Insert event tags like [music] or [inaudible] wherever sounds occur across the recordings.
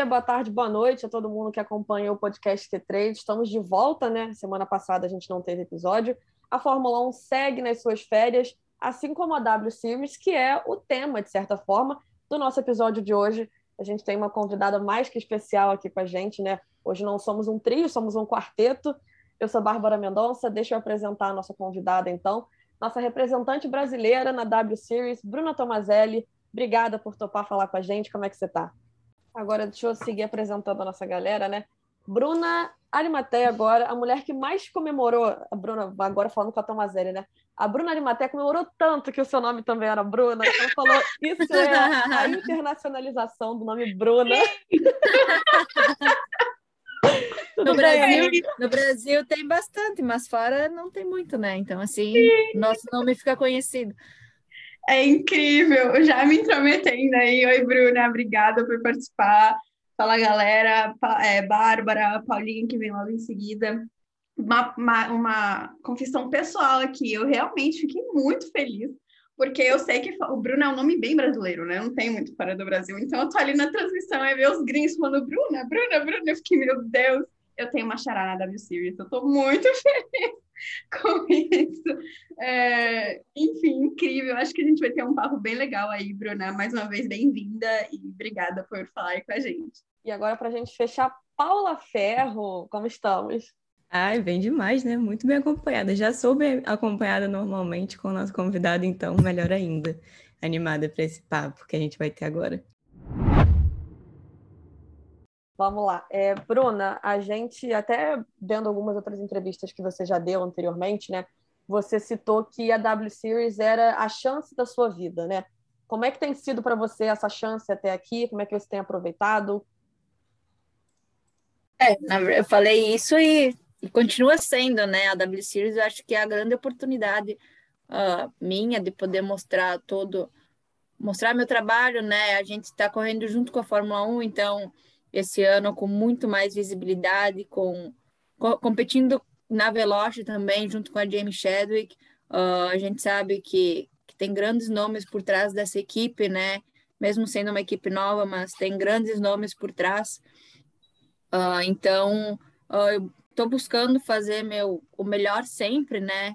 dia, boa tarde, boa noite a todo mundo que acompanha o podcast T3. Estamos de volta, né? Semana passada a gente não teve episódio. A Fórmula 1 segue nas suas férias, assim como a W Series, que é o tema, de certa forma, do nosso episódio de hoje. A gente tem uma convidada mais que especial aqui com a gente, né? Hoje não somos um trio, somos um quarteto. Eu sou Bárbara Mendonça, deixa eu apresentar a nossa convidada, então. Nossa representante brasileira na W Series, Bruna Tomazelli. Obrigada por topar falar com a gente. Como é que você está? Agora, deixa eu seguir apresentando a nossa galera, né? Bruna Arimateia agora, a mulher que mais comemorou, a Bruna, agora falando com a Tomazelli, né? A Bruna Arimateia comemorou tanto que o seu nome também era Bruna, ela falou, isso é a [laughs] internacionalização do nome Bruna. [laughs] no, Brasil, no Brasil tem bastante, mas fora não tem muito, né? Então, assim, Sim. nosso nome fica conhecido. É incrível, já me intrometendo aí. Oi, Bruna, obrigada por participar. Fala, galera. É, Bárbara, Paulinha, que vem logo em seguida. Uma, uma, uma confissão pessoal aqui. Eu realmente fiquei muito feliz, porque eu sei que o Bruno é um nome bem brasileiro, né? Não tem muito fora do Brasil. Então, eu tô ali na transmissão e ver os gringos falando Bruna, Bruna, Bruna. Eu fiquei, meu Deus, eu tenho uma chará na W Series. Eu tô muito [laughs] feliz. [laughs] com isso. É, enfim, incrível. Acho que a gente vai ter um papo bem legal aí, Bruna. Mais uma vez, bem-vinda e obrigada por falar com a gente. E agora, para a gente fechar, Paula Ferro, como estamos? Ai, bem demais, né? Muito bem acompanhada. Já sou bem acompanhada normalmente com o nosso convidado, então melhor ainda. Animada para esse papo que a gente vai ter agora. Vamos lá. É, Bruna, a gente, até vendo algumas outras entrevistas que você já deu anteriormente, né? Você citou que a W Series era a chance da sua vida, né? Como é que tem sido para você essa chance até aqui? Como é que você tem aproveitado? É, eu falei isso e, e continua sendo, né? A W Series eu acho que é a grande oportunidade uh, minha de poder mostrar todo, mostrar meu trabalho, né? A gente está correndo junto com a Fórmula 1, então esse ano com muito mais visibilidade, com, com competindo na Veloce também, junto com a Jamie Chadwick. Uh, a gente sabe que, que, tem grandes nomes por trás dessa equipe, né? Mesmo sendo uma equipe nova, mas tem grandes nomes por trás. Uh, então, uh, eu estou buscando fazer meu, o melhor sempre, né?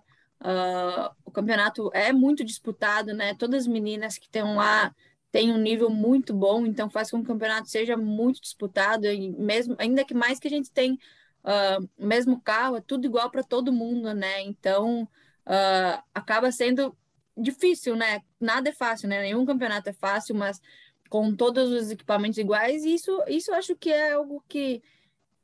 o campeonato é muito disputado, né? Todas as meninas que estão lá tem um nível muito bom, então faz com que o campeonato seja muito disputado, e mesmo, ainda que mais que a gente tem uh, mesmo carro, é tudo igual para todo mundo, né? Então uh, acaba sendo difícil, né? Nada é fácil, né? Nenhum campeonato é fácil, mas com todos os equipamentos iguais, isso, isso acho que é algo que,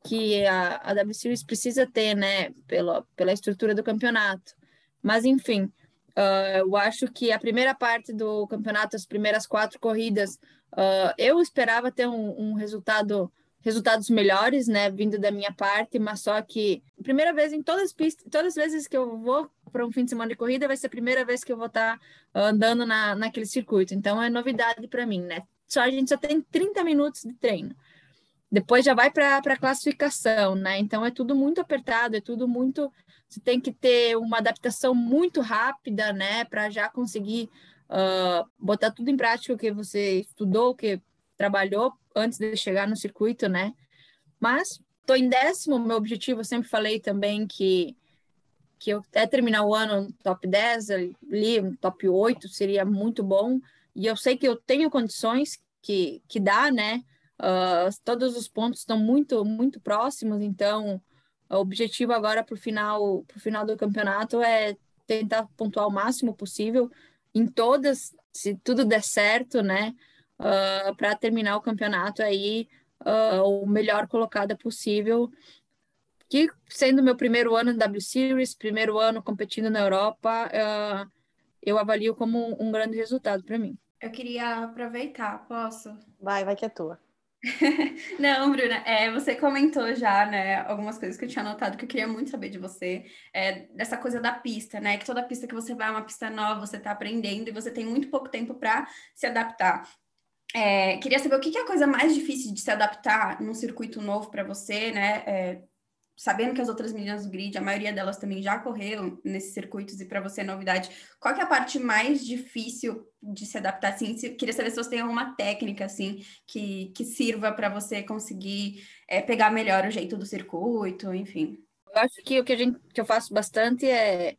que a, a W Series precisa ter, né? Pela, pela estrutura do campeonato. Mas, enfim, Uh, eu acho que a primeira parte do campeonato, as primeiras quatro corridas, uh, eu esperava ter um, um, resultado, resultados melhores, né, vindo da minha parte, mas só que primeira vez em todas as pistas, todas as vezes que eu vou para um fim de semana de corrida, vai ser a primeira vez que eu vou estar tá, uh, andando na, naquele circuito. Então é novidade para mim, né? Só a gente só tem 30 minutos de treino. Depois já vai para a classificação, né? Então é tudo muito apertado, é tudo muito você tem que ter uma adaptação muito rápida, né, para já conseguir uh, botar tudo em prática o que você estudou, o que trabalhou antes de chegar no circuito, né? Mas estou em décimo, meu objetivo, eu sempre falei também que que eu até terminar o ano no top 10, ali, top 8 seria muito bom. E eu sei que eu tenho condições que, que dá, né? Uh, todos os pontos estão muito, muito próximos, então o objetivo agora para o final, pro final do campeonato é tentar pontuar o máximo possível em todas, se tudo der certo, né? Uh, ah, para terminar o campeonato aí uh, o melhor colocada possível. Que sendo meu primeiro ano no W Series, primeiro ano competindo na Europa, uh, eu avalio como um, um grande resultado para mim. Eu queria aproveitar, posso? Vai, vai que é tua. [laughs] Não, Bruna, é, você comentou já, né, algumas coisas que eu tinha anotado que eu queria muito saber de você, é, dessa coisa da pista, né, que toda pista que você vai é uma pista nova, você está aprendendo e você tem muito pouco tempo para se adaptar. É, queria saber o que, que, é a coisa mais difícil de se adaptar num circuito novo para você, né, é, sabendo que as outras meninas do grid, a maioria delas também já correram nesses circuitos e para você é novidade, qual é a parte mais difícil de se adaptar assim? Queria saber se você tem alguma técnica assim que, que sirva para você conseguir é, pegar melhor o jeito do circuito, enfim. Eu acho que o que, a gente, que eu faço bastante é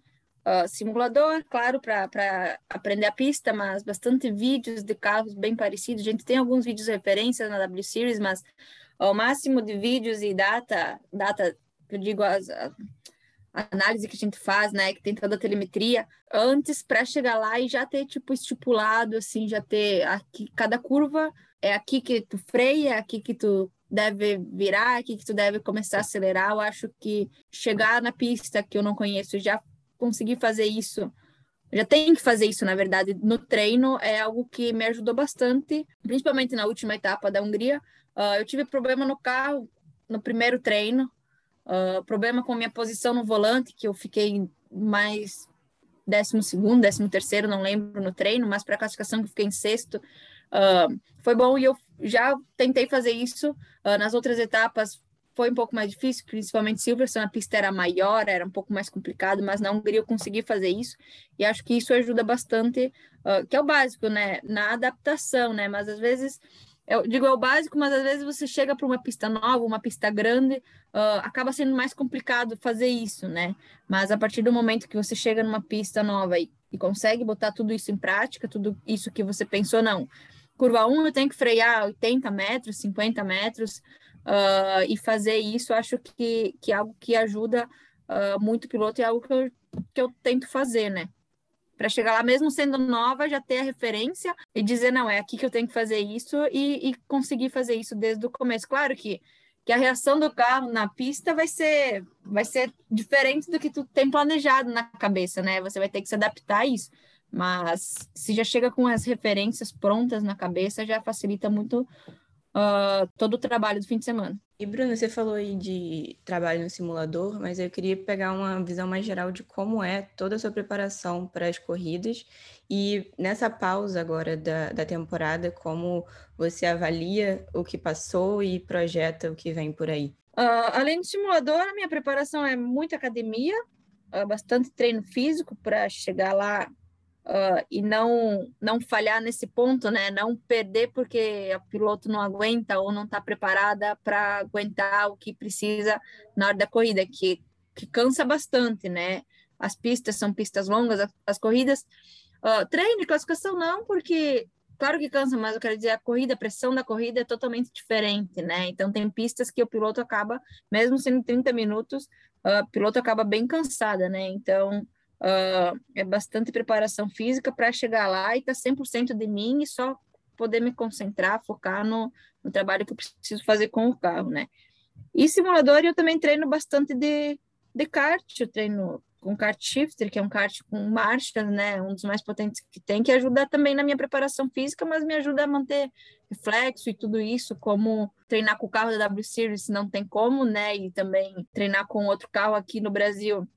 uh, simulador, claro, para aprender a pista, mas bastante vídeos de carros bem parecidos. A gente tem alguns vídeos referências na W Series, mas o máximo de vídeos e data, data eu digo, as, a, análise que a gente faz, né, que tem toda a telemetria, antes para chegar lá e já ter, tipo, estipulado, assim, já ter aqui, cada curva é aqui que tu freia, é aqui que tu deve virar, é aqui que tu deve começar a acelerar. Eu acho que chegar na pista que eu não conheço, já conseguir fazer isso, já tem que fazer isso, na verdade, no treino, é algo que me ajudou bastante, principalmente na última etapa da Hungria. Uh, eu tive problema no carro no primeiro treino, Uh, problema com minha posição no volante, que eu fiquei mais décimo segundo, décimo terceiro, não lembro no treino, mas para a classificação que eu fiquei em sexto, uh, foi bom e eu já tentei fazer isso. Nas outras etapas. Foi um pouco mais difícil, principalmente Silverstone, a pista era maior, era um pouco mais complicado, mas na Hungria eu consegui fazer isso, e acho que isso ajuda bastante, que é o básico, né, na adaptação, né, mas às vezes eu digo é o básico, mas às vezes você chega para uma pista nova, uma pista grande, uh, acaba sendo mais complicado fazer isso, né? Mas a partir do momento que você chega numa pista nova e, e consegue botar tudo isso em prática, tudo isso que você pensou, não. Curva 1 eu tenho que frear 80 metros, 50 metros, uh, e fazer isso, acho que, que é algo que ajuda uh, muito o piloto e é algo que eu, que eu tento fazer, né? Para chegar lá, mesmo sendo nova, já ter a referência e dizer, não, é aqui que eu tenho que fazer isso e, e conseguir fazer isso desde o começo. Claro que, que a reação do carro na pista vai ser, vai ser diferente do que tu tem planejado na cabeça, né? Você vai ter que se adaptar a isso. Mas se já chega com as referências prontas na cabeça, já facilita muito uh, todo o trabalho do fim de semana. E Bruno, você falou aí de trabalho no simulador, mas eu queria pegar uma visão mais geral de como é toda a sua preparação para as corridas e nessa pausa agora da, da temporada, como você avalia o que passou e projeta o que vem por aí. Uh, além do simulador, a minha preparação é muita academia, uh, bastante treino físico para chegar lá uh, e não não falhar nesse ponto, né? Não perder porque o piloto não aguenta ou não está preparada para aguentar o que precisa na hora da corrida, que, que cansa bastante, né? As pistas são pistas longas, as, as corridas. Uh, treino e classificação não, porque claro que cansa, mas eu quero dizer, a corrida, a pressão da corrida é totalmente diferente, né? Então, tem pistas que o piloto acaba, mesmo sendo 30 minutos, o piloto acaba bem cansada, né? Então, Uh, é bastante preparação física para chegar lá e estar tá 100% de mim e só poder me concentrar, focar no, no, trabalho que eu preciso fazer com o carro, né? E simulador eu também treino bastante de, de kart, eu treino com kart shifter, que é um kart com marchas, né, um dos mais potentes que tem, que ajuda também na minha preparação física, mas me ajuda a manter reflexo e tudo isso, como treinar com o carro da W Series não tem como, né, e também treinar com outro carro aqui no Brasil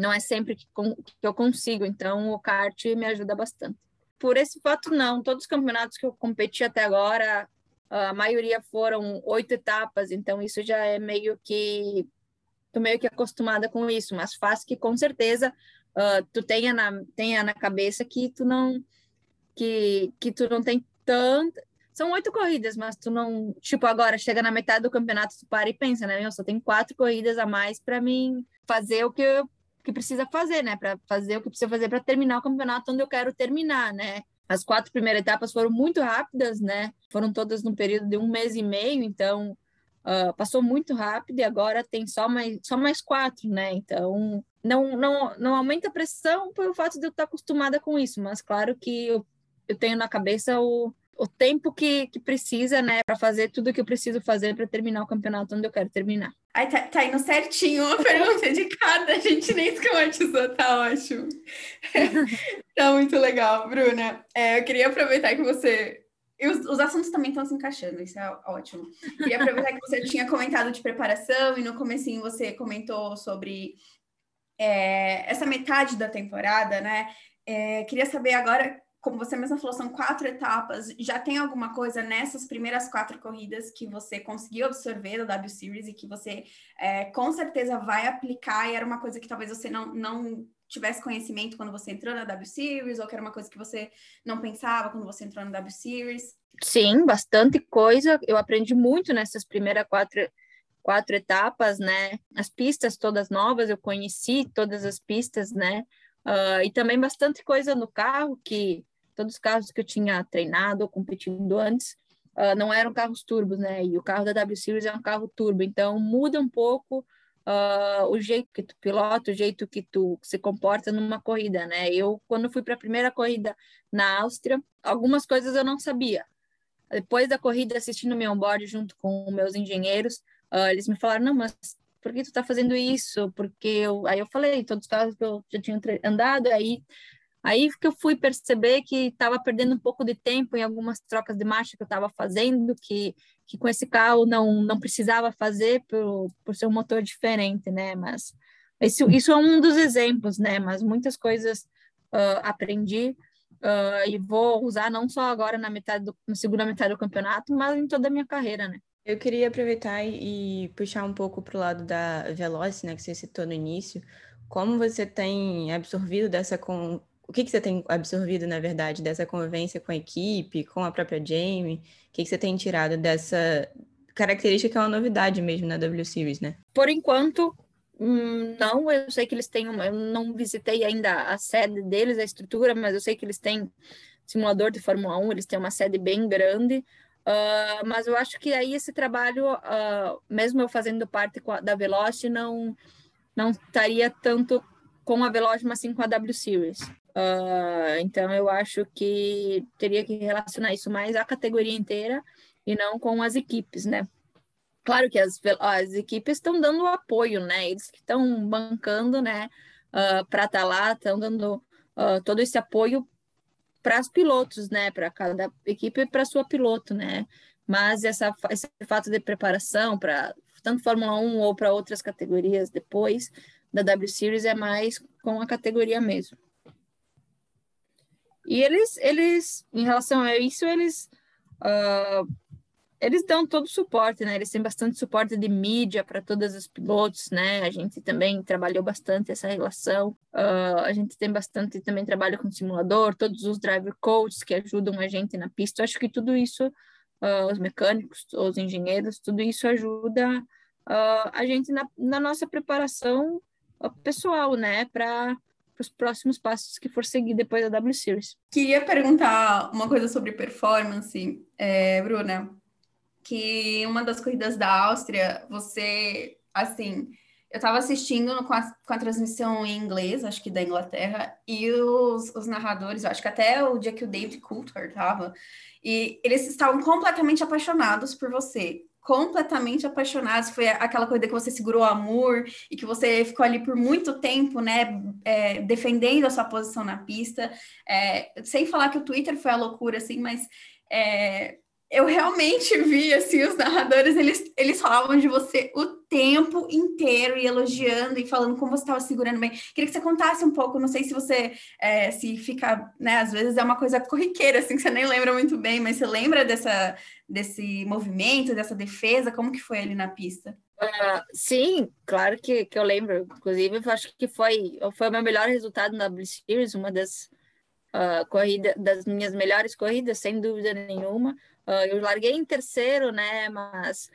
não é sempre que, que eu consigo, então o kart me ajuda bastante. Por esse fato, não. Todos os campeonatos que eu competi até agora, a maioria foram oito etapas, então isso já é meio que tô meio que acostumada com isso, mas faz que com certeza uh, tu tenha na tenha na cabeça que tu não que que tu não tem tanto são oito corridas, mas tu não tipo agora chega na metade do campeonato tu para e pensa, né? Eu só tenho quatro corridas a mais para mim fazer o que eu que precisa fazer, né? Para fazer o que precisa fazer para terminar o campeonato onde eu quero terminar, né? As quatro primeiras etapas foram muito rápidas, né? Foram todas no período de um mês e meio, então uh, passou muito rápido e agora tem só mais, só mais quatro, né? Então não, não, não aumenta a pressão pelo fato de eu estar acostumada com isso, mas claro que eu, eu tenho na cabeça o, o tempo que, que precisa, né, para fazer tudo que eu preciso fazer para terminar o campeonato onde eu quero terminar. Ai, tá, tá indo certinho uma pergunta de cada, a gente nem esquematizou, tá ótimo. [laughs] tá muito legal, Bruna. É, eu queria aproveitar que você. Os, os assuntos também estão se encaixando, isso é ótimo. Queria aproveitar que você tinha comentado de preparação e no comecinho você comentou sobre é, essa metade da temporada, né? É, queria saber agora como você mesma falou, são quatro etapas. Já tem alguma coisa nessas primeiras quatro corridas que você conseguiu absorver da W Series e que você é, com certeza vai aplicar e era uma coisa que talvez você não, não tivesse conhecimento quando você entrou na W Series ou que era uma coisa que você não pensava quando você entrou na W Series? Sim, bastante coisa. Eu aprendi muito nessas primeiras quatro, quatro etapas, né? As pistas todas novas, eu conheci todas as pistas, né? Uh, e também bastante coisa no carro que todos os carros que eu tinha treinado ou competido antes uh, não eram carros turbos, né? E o carro da W Series é um carro turbo, então muda um pouco uh, o jeito que tu pilota, o jeito que tu se comporta numa corrida, né? Eu, quando fui para a primeira corrida na Áustria, algumas coisas eu não sabia. Depois da corrida, assistindo meu onboard junto com meus engenheiros, uh, eles me falaram, não, mas por que tu tá fazendo isso? Porque eu... Aí eu falei, todos os carros que eu já tinha andado, aí Aí que eu fui perceber que estava perdendo um pouco de tempo em algumas trocas de marcha que eu estava fazendo, que, que com esse carro não, não precisava fazer por, por ser um motor diferente, né? Mas esse, isso é um dos exemplos, né? Mas muitas coisas uh, aprendi uh, e vou usar não só agora na metade do, na segunda metade do campeonato, mas em toda a minha carreira, né? Eu queria aproveitar e puxar um pouco para o lado da Veloci, né, que você citou no início. Como você tem absorvido dessa o que, que você tem absorvido, na verdade, dessa convivência com a equipe, com a própria Jamie? O que, que você tem tirado dessa característica que é uma novidade mesmo na W Series, né? Por enquanto, hum, não. Eu sei que eles têm uma. Eu não visitei ainda a sede deles, a estrutura, mas eu sei que eles têm simulador de Fórmula 1, eles têm uma sede bem grande. Uh, mas eu acho que aí esse trabalho, uh, mesmo eu fazendo parte da Veloci, não, não estaria tanto com a Veloci, mas sim com a W Series. Uh, então, eu acho que teria que relacionar isso mais à categoria inteira e não com as equipes, né? Claro que as, as equipes estão dando apoio, né? Eles que estão bancando, né? Uh, para estar tá lá, estão dando uh, todo esse apoio para os pilotos, né? Para cada equipe e para sua piloto, né? Mas essa, esse fato de preparação para tanto Fórmula 1 ou para outras categorias depois da W Series é mais com a categoria mesmo. E eles, eles em relação a isso, eles, uh, eles dão todo o suporte, né? Eles têm bastante suporte de mídia para todos os pilotos, né? A gente também trabalhou bastante essa relação. Uh, a gente tem bastante também trabalho com simulador, todos os driver coaches que ajudam a gente na pista. Eu acho que tudo isso, uh, os mecânicos, os engenheiros, tudo isso ajuda a gente na, na nossa preparação pessoal, né? Para os próximos passos que for seguir depois da W Series. Queria perguntar uma coisa sobre performance, é, Bruna, que uma das corridas da Áustria, você, assim, eu estava assistindo com a, com a, transmissão em inglês, acho que da Inglaterra, e os, os narradores, acho que até o dia que o David Coulthard estava, e eles estavam completamente apaixonados por você completamente apaixonados. Foi aquela coisa que você segurou o amor e que você ficou ali por muito tempo, né, é, defendendo a sua posição na pista. É, sem falar que o Twitter foi a loucura, assim, mas é, eu realmente vi, assim, os narradores, eles, eles falavam de você o tempo inteiro e elogiando e falando como você estava segurando bem. Queria que você contasse um pouco, não sei se você, é, se fica, né, às vezes é uma coisa corriqueira, assim, que você nem lembra muito bem, mas você lembra dessa, desse movimento, dessa defesa, como que foi ali na pista? Uh, sim, claro que, que eu lembro. Inclusive, eu acho que foi, foi o meu melhor resultado na Blue Series, uma das uh, corridas, das minhas melhores corridas, sem dúvida nenhuma. Uh, eu larguei em terceiro, né? Mas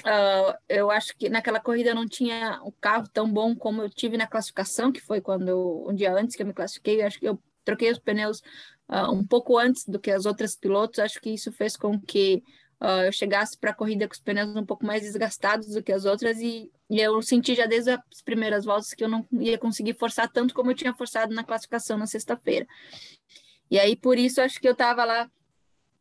uh, eu acho que naquela corrida eu não tinha um carro tão bom como eu tive na classificação, que foi quando um dia antes que eu me classifiquei. Eu acho que eu troquei os pneus uh, um pouco antes do que as outras pilotos. Acho que isso fez com que eu chegasse para a corrida com os pneus um pouco mais desgastados do que as outras e, e eu senti já desde as primeiras voltas que eu não ia conseguir forçar tanto como eu tinha forçado na classificação na sexta-feira. E aí, por isso, acho que eu estava lá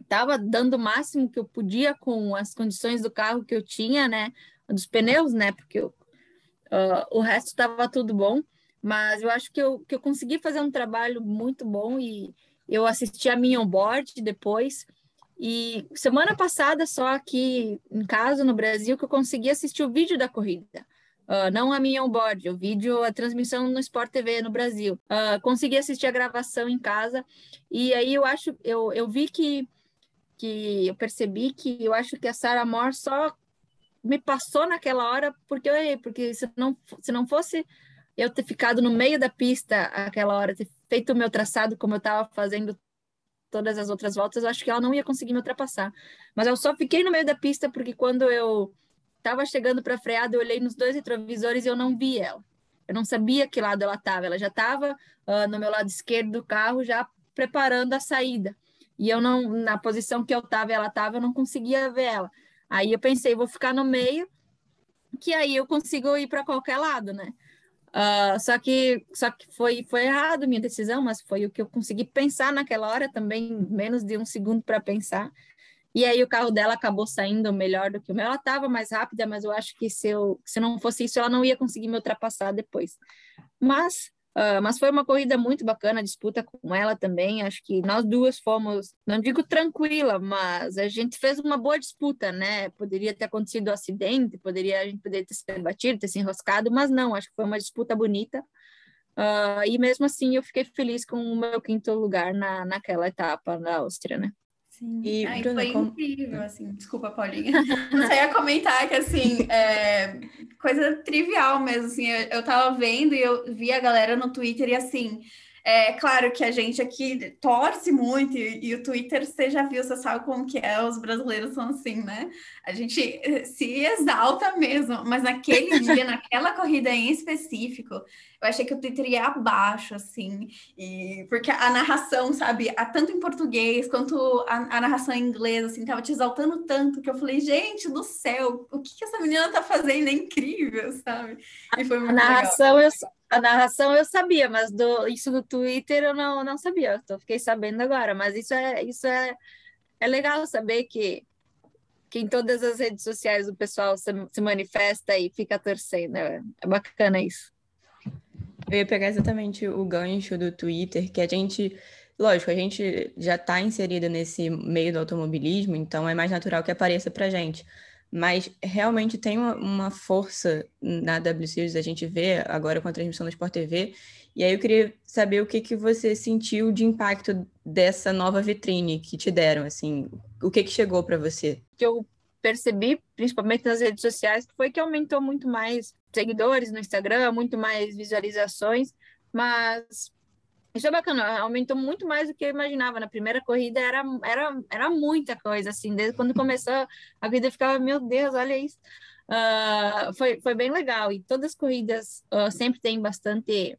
estava dando o máximo que eu podia com as condições do carro que eu tinha, né? Dos pneus, né? Porque eu, uh, o resto estava tudo bom, mas eu acho que eu, que eu consegui fazer um trabalho muito bom e eu assisti a minha onboard depois. E semana passada, só aqui em casa, no Brasil, que eu consegui assistir o vídeo da corrida. Uh, não a minha onboard, o vídeo, a transmissão no Sport TV no Brasil. Uh, consegui assistir a gravação em casa e aí eu acho, eu, eu vi que, que eu percebi que eu acho que a Sarah Moore só me passou naquela hora porque eu errei, porque se não, se não fosse eu ter ficado no meio da pista aquela hora, ter feito o meu traçado como eu estava fazendo todas as outras voltas, eu acho que ela não ia conseguir me ultrapassar. Mas eu só fiquei no meio da pista porque quando eu estava chegando para freada, eu olhei nos dois retrovisores e eu não vi ela. Eu não sabia que lado ela estava. Ela já estava uh, no meu lado esquerdo do carro, já preparando a saída. E eu não, na posição que eu estava ela estava, eu não conseguia ver ela. Aí eu pensei, vou ficar no meio, que aí eu consigo ir para qualquer lado, né? Uh, só que, só que foi, foi errado minha decisão, mas foi o que eu consegui pensar naquela hora também, menos de um segundo para pensar. E aí o carro dela acabou saindo melhor do que o meu. Ela estava mais rápida, mas eu acho que se, eu, se não fosse isso, ela não ia conseguir me ultrapassar depois. Mas, uh, mas foi uma corrida muito bacana, disputa com ela também. Acho que nós duas fomos, não digo tranquila, mas a gente fez uma boa disputa, né? Poderia ter acontecido um acidente, poderia, a gente poderia ter se batido, ter se enroscado, mas não, acho que foi uma disputa bonita. Uh, e mesmo assim eu fiquei feliz com o meu quinto lugar na, naquela etapa na Áustria, né? Sim. E, Ai, Bruna, foi como... incrível, assim, desculpa, Paulinha. [laughs] Você ia comentar que, assim, é coisa trivial mesmo, assim, eu, eu tava vendo e eu vi a galera no Twitter e, assim, é claro que a gente aqui torce muito, e, e, o Twitter, você já viu, você sabe como que é, os brasileiros são assim, né? A gente eh, se exalta mesmo, mas naquele [laughs] dia, naquela corrida em específico, eu achei que o Twitter ia abaixo, assim, e porque a narração, sabe, a, tanto em português quanto a, a, narração em inglês, assim, tava te exaltando tanto que eu falei, gente do céu, o que, que essa menina tá fazendo? É incrível, sabe? E foi muito a narração, legal. eu a narração eu sabia, mas do, isso do Twitter eu não, não sabia. Eu fiquei sabendo agora, mas isso é isso é, é legal saber que, que em todas as redes sociais o pessoal se, se manifesta e fica torcendo. É, é bacana isso. Eu ia pegar exatamente o gancho do Twitter, que a gente, lógico, a gente já está inserida nesse meio do automobilismo, então é mais natural que apareça para gente mas realmente tem uma, uma, força na W Series, a gente vê agora com a transmissão da Sport TV, e aí eu queria saber o que, que você sentiu de impacto dessa nova vitrine que te deram, assim, o que, que chegou para você? Que eu percebi, principalmente nas redes sociais, foi que aumentou muito mais seguidores no Instagram, muito mais visualizações, mas isso é bacana, aumentou muito mais do que eu imaginava. Na primeira corrida era, era, era muita coisa, assim, desde quando começou a vida ficava, meu Deus, olha isso. Uh, foi, foi bem legal, e todas as corridas uh, sempre tem bastante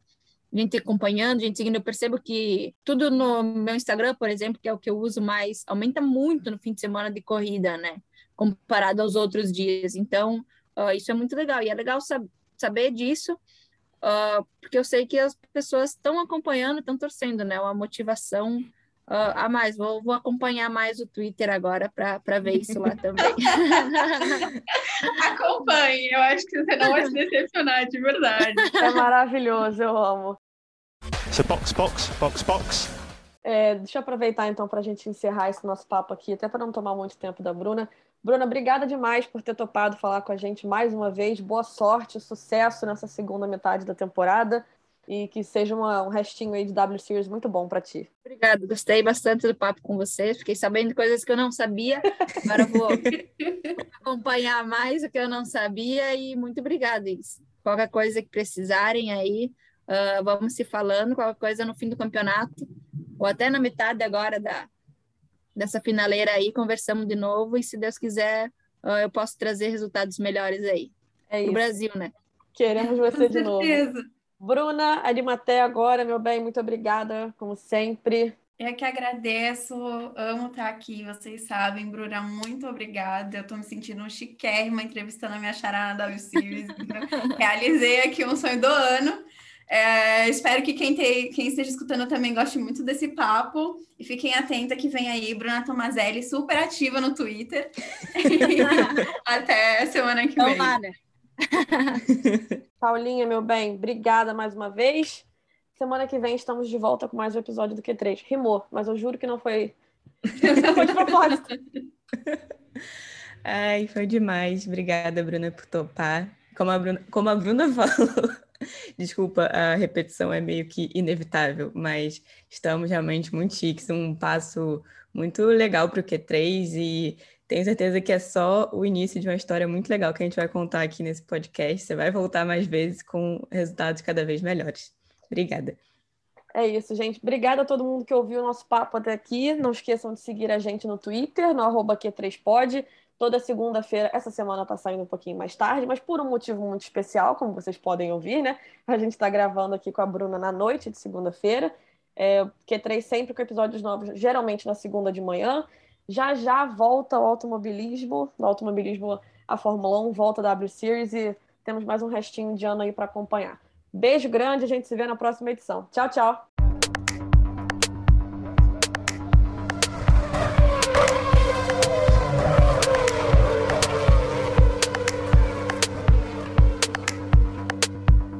gente acompanhando, gente seguindo. Eu percebo que tudo no meu Instagram, por exemplo, que é o que eu uso mais, aumenta muito no fim de semana de corrida, né? Comparado aos outros dias. Então, uh, isso é muito legal, e é legal sab saber disso uh, porque eu sei que as pessoas estão acompanhando, estão torcendo, né? Uma motivação uh, a mais. Vou, vou acompanhar mais o Twitter agora para ver isso lá também. [laughs] Acompanhe, eu acho que você não vai se decepcionar, de verdade. É maravilhoso, eu amo. So box, box, box, box. É, deixa eu aproveitar então para a gente encerrar esse nosso papo aqui, até para não tomar muito tempo da Bruna. Bruna, obrigada demais por ter topado falar com a gente mais uma vez. Boa sorte, sucesso nessa segunda metade da temporada e que seja uma, um restinho aí de W Series muito bom para ti. Obrigada, gostei bastante do papo com vocês. Fiquei sabendo coisas que eu não sabia. Agora vou [laughs] acompanhar mais o que eu não sabia e muito obrigada, Is. Qualquer coisa que precisarem aí, uh, vamos se falando. Qualquer coisa no fim do campeonato ou até na metade agora da dessa finaleira aí, conversamos de novo e se Deus quiser, eu posso trazer resultados melhores aí. É isso. Brasil, né? Queremos [laughs] você de novo. Bruna, Arimaté agora, meu bem, muito obrigada, como sempre. Eu que agradeço, amo estar aqui, vocês sabem, Bruna, muito obrigada. Eu estou me sentindo um chiquérrima entrevistando a minha charada da Series. [laughs] Realizei aqui um sonho do ano. É, espero que quem, te, quem esteja escutando também goste muito desse papo. E fiquem atentos que vem aí Bruna Tomazelli, super ativa no Twitter. [laughs] [laughs] Até semana que vem. Tomara. [laughs] Paulinha, meu bem, obrigada mais uma vez. Semana que vem estamos de volta com mais um episódio do Q3. Rimou, mas eu juro que não foi, não foi de propósito. Ai, foi demais. Obrigada, Bruna, por topar como a Bruna, como a Bruna falou, desculpa, a repetição é meio que inevitável, mas estamos realmente muito chiques, um passo muito legal para o Q3 e tenho certeza que é só o início de uma história muito legal que a gente vai contar aqui nesse podcast. Você vai voltar mais vezes com resultados cada vez melhores. Obrigada. É isso, gente. Obrigada a todo mundo que ouviu o nosso papo até aqui. Não esqueçam de seguir a gente no Twitter, no arroba Q3pod. Toda segunda-feira, essa semana está saindo um pouquinho mais tarde, mas por um motivo muito especial, como vocês podem ouvir, né? A gente está gravando aqui com a Bruna na noite de segunda-feira. É, Q3 sempre com episódios novos, geralmente na segunda de manhã. Já já volta o automobilismo, no automobilismo a Fórmula 1, volta a W Series e temos mais um restinho de ano aí para acompanhar. Beijo grande, a gente se vê na próxima edição. Tchau, tchau.